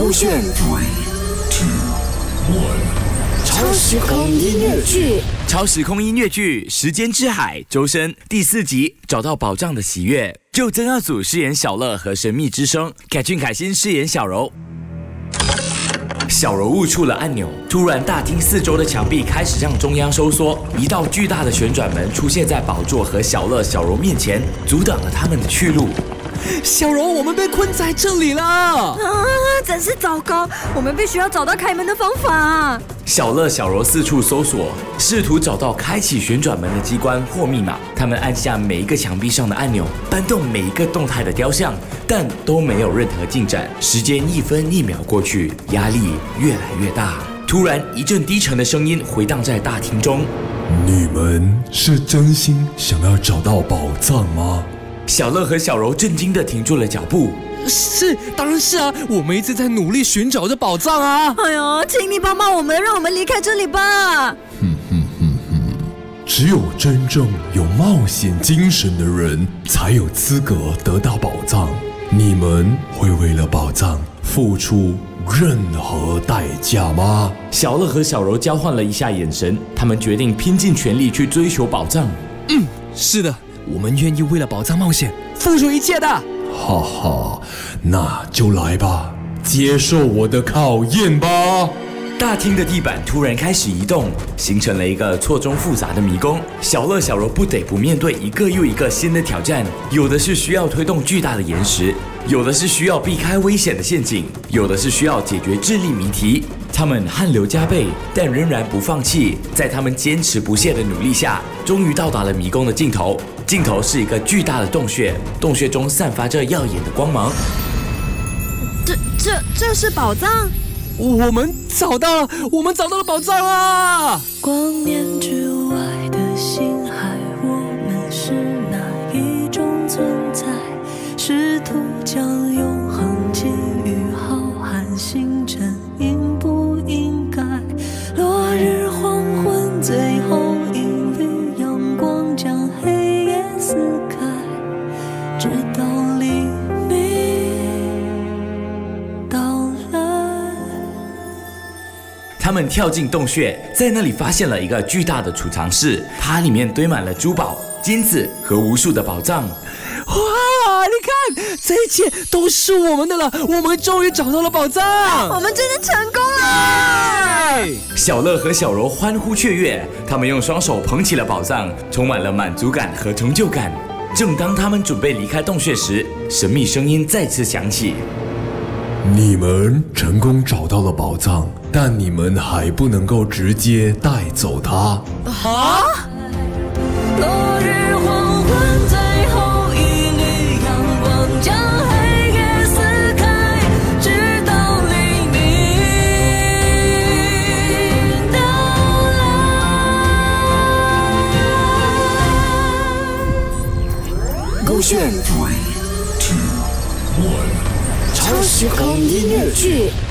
勾选。超时空音乐剧，超时空音乐剧《时间之海》周深第四集找到宝藏的喜悦，就曾耀祖饰演小乐和神秘之声，凯俊凯欣饰演小柔。小柔误触了按钮，突然大厅四周的墙壁开始向中央收缩，一道巨大的旋转门出现在宝座和小乐、小柔面前，阻挡了他们的去路。小柔，我们被困在这里了！啊，真是糟糕！我们必须要找到开门的方法。小乐、小柔四处搜索，试图找到开启旋转门的机关或密码。他们按下每一个墙壁上的按钮，搬动每一个动态的雕像，但都没有任何进展。时间一分一秒过去，压力越来越大。突然，一阵低沉的声音回荡在大厅中：“你们是真心想要找到宝藏吗？”小乐和小柔震惊地停住了脚步。是，当然是啊，我们一直在努力寻找着宝藏啊！哎呦，请你帮帮我们，让我们离开这里吧！哼哼哼哼，只有真正有冒险精神的人才有资格得到宝藏。你们会为了宝藏付出任何代价吗？小乐和小柔交换了一下眼神，他们决定拼尽全力去追求宝藏。嗯，是的。我们愿意为了宝藏冒险，付出一切的。哈哈，那就来吧，接受我的考验吧。大厅的地板突然开始移动，形成了一个错综复杂的迷宫。小乐、小柔不得不面对一个又一个新的挑战，有的是需要推动巨大的岩石，有的是需要避开危险的陷阱，有的是需要解决智力谜题。他们汗流浃背，但仍然不放弃。在他们坚持不懈的努力下，终于到达了迷宫的尽头。尽头是一个巨大的洞穴，洞穴中散发着耀眼的光芒。这、这、这是宝藏。我们找到了，我们找到了宝藏啊！光年之将永恒寄予浩瀚星辰，应不应该？落日黄昏，最后一缕阳光将黑夜撕开，直到黎明到来他们跳进洞穴，在那里发现了一个巨大的储藏室，它里面堆满了珠宝、金子和无数的宝藏。哇，你看，这一切都是我们的了，我们终于找到了宝藏，我们真的成功了！小乐和小柔欢呼雀跃，他们用双手捧起了宝藏，充满了满足感和成就感。正当他们准备离开洞穴时，神秘声音再次响起。你们成功找到了宝藏，但你们还不能够直接带走它。啊！来。勾选。超时空音乐剧。